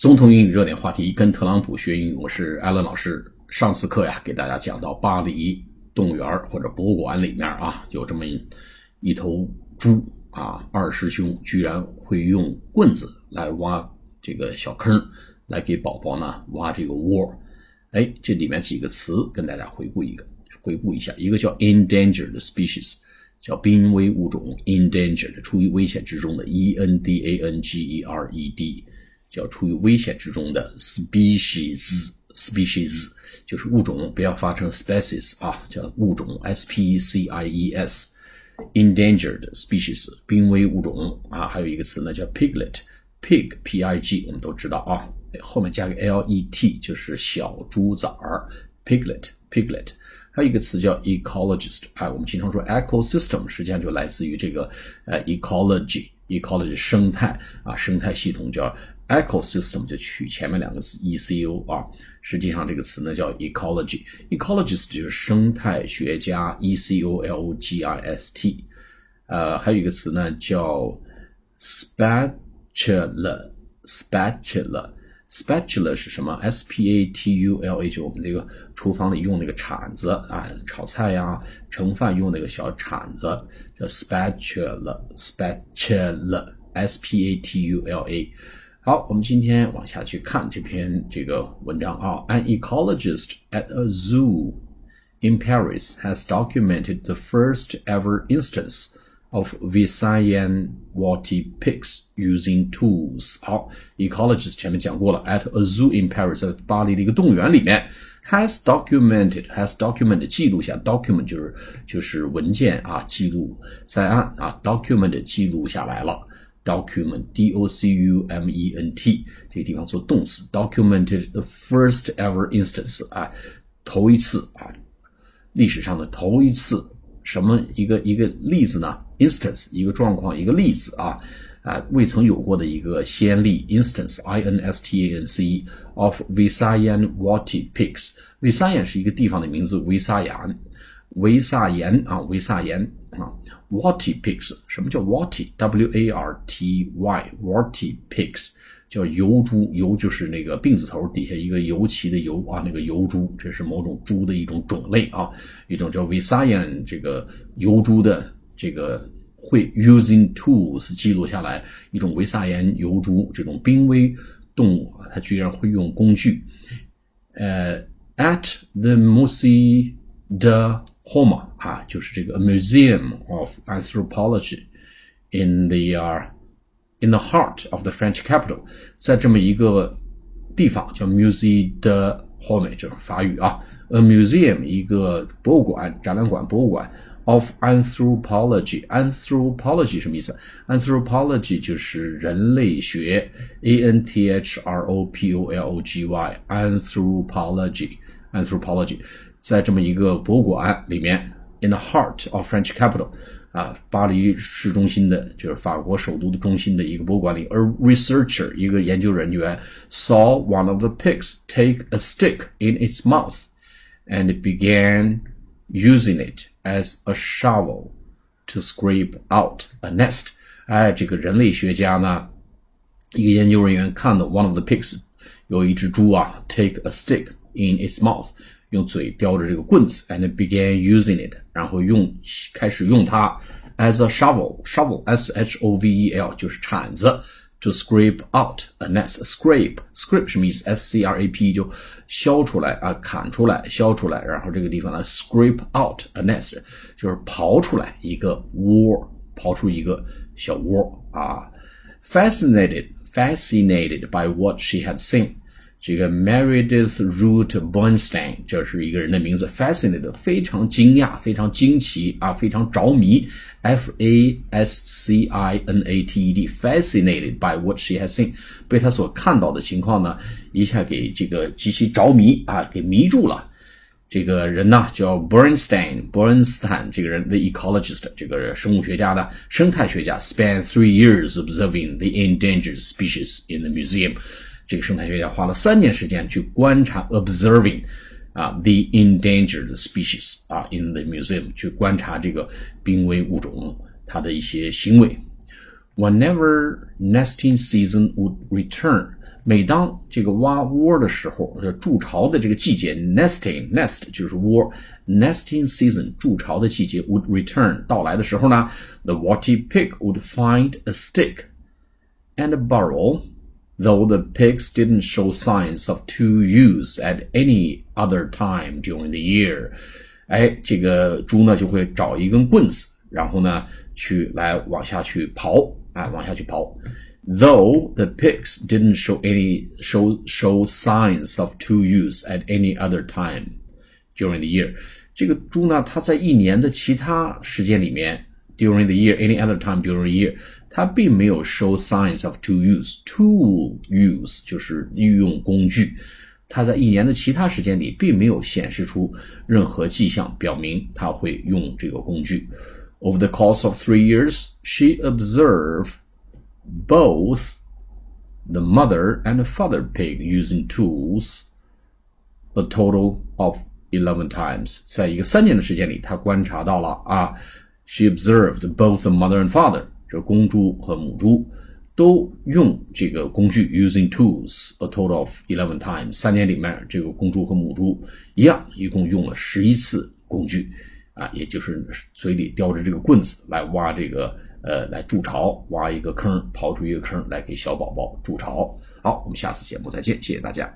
总统英语热点话题，跟特朗普学英语，我是艾伦老师。上次课呀，给大家讲到巴黎动物园或者博物馆里面啊，有这么一头猪啊，二师兄居然会用棍子来挖这个小坑，来给宝宝呢挖这个窝。哎，这里面几个词跟大家回顾一个，回顾一下，一个叫 endangered species，叫濒危物种，endangered 处于危险之中的，e n d a n g e r e d，叫处于危险之中的 species，species 就是物种，不要发成 species 啊，叫物种，s p e c i e s，endangered species 濒危物种啊，还有一个词呢叫 piglet，pig p i g 我们都知道啊。后面加个 l e t 就是小猪崽儿，piglet piglet，还有一个词叫 ecologist，哎，我们经常说 ecosystem，实际上就来自于这个呃 ecology ecology 生态啊，生态系统叫 ecosystem，就取前面两个词 e c o 啊，实际上这个词呢叫 ecology，ecologist 就是生态学家 e c o l o g i s t，呃，还有一个词呢叫 spatula spatula。Spatula 是什么？S P A T U L A 就我们这个厨房里用那个铲子啊，炒菜呀、盛饭用那个小铲子，叫 spatula。spatula，S P A T U L A。好，我们今天往下去看这篇这个文章啊。An ecologist at a zoo in Paris has documented the first ever instance. of Visayan Water pigs using tools。好，ecologist 前面讲过了，at a zoo in Paris，在巴黎的一个动物园里面，has documented has documented 记录下，document 就是就是文件啊，记录在案啊，document 记录下来了。 Document d o c u m e n t 这个地方做动词，documented the first ever instance 啊，头一次啊，历史上的头一次，什么一个一个例子呢？instance 一个状况一个例子啊啊未曾有过的一个先例 instance i n s t a n c e of Visayan Wati pigs Visayan 是一个地方的名字维萨岩维萨岩啊维萨岩啊 Wati pigs 什么叫 Wati W A R T Y Wati pigs 叫油猪油就是那个病字头底下一个油漆的油啊那个油猪这是某种猪的一种种类啊一种叫 Visayan 这个油猪的。这个会 using tools 记录下来一种维萨岩油猪这种濒危动物，它居然会用工具。呃，at the Musi de Homme 啊，就是这个 Museum of Anthropology in the uh, in the heart of the French capital，在这么一个地方叫 Musée de Homme，就是法语啊，a museum 一个博物馆、展览馆、博物馆。of anthropology. Anthropology 什么意思？Anthropology 就是人类学，A N T H R O P O L O G Y。 Anthropology, anthropology，在这么一个博物馆里面，in the heart of French capital，啊，巴黎市中心的，就是法国首都的中心的一个博物馆里，a researcher 一个研究人员 saw one of the pigs take a stick in its mouth and began using it as a shovel to scrape out a nest。哎，这个人类学家呢，一个研究人员看到 one of the pigs 有一只猪啊，take a stick in its mouth， 用嘴叼着这个棍子，and began using it，然后用开始用它 as a shovel，shovel，s h o v e l 就是铲子。to scrape out a nest. Scrape scrape 什么意思？S C R A P 就削出来啊，砍出来，削出来。然后这个地方呢，scrape out a nest 就是刨出来一个窝，刨出一个小窝啊。Fascinated fascinated by what she had seen. 这个 Meredith Root Bernstein，这是一个人的名字，fascinated，非常惊讶，非常惊奇啊，非常着迷，f a s c i n a t e fascinated by what she has seen，被她所看到的情况呢，一下给这个极其着迷啊，给迷住了。这个人呢叫 Bernstein，Bernstein 这个人，the ecologist，这个生物学家呢，生态学家，spent three years observing the endangered species in the museum。这个生态学家花了三年时间去观察，observing，啊，the endangered species 啊，in the museum 去观察这个濒危物种它的一些行为。 Whenever nesting season would return，每当这个挖窝的时候，筑巢的这个季节，nesting nest 就是窝，nesting season 筑巢的季节 would return 到来的时候呢，the Watty pig would find a stick and burrow. though the pigs didn't show signs of tool use at any other time during the year。哎，这个猪呢就会找一根棍子，然后呢去来往下去刨，哎，往下去刨。Though the pigs didn't show any show show signs of tool use at any other time during the year，这个猪呢它在一年的其他时间里面。during the year, any other time during the year，它并没有 show signs of tool use。tool use 就是御用工具，它在一年的其他时间里并没有显示出任何迹象表明它会用这个工具。Over the course of three years, she observed both the mother and the father pig using tools a total of eleven times。在一个三年的时间里，他观察到了啊。，she observed both the mother and father。这公猪和母猪都用这个工具，using tools a total of eleven times。三年里面，这个公猪和母猪一样，一共用了十一次工具，啊，也就是嘴里叼着这个棍子来挖这个，呃，来筑巢，挖一个坑，刨出一个坑来给小宝宝筑巢。好，我们下次节目再见，谢谢大家。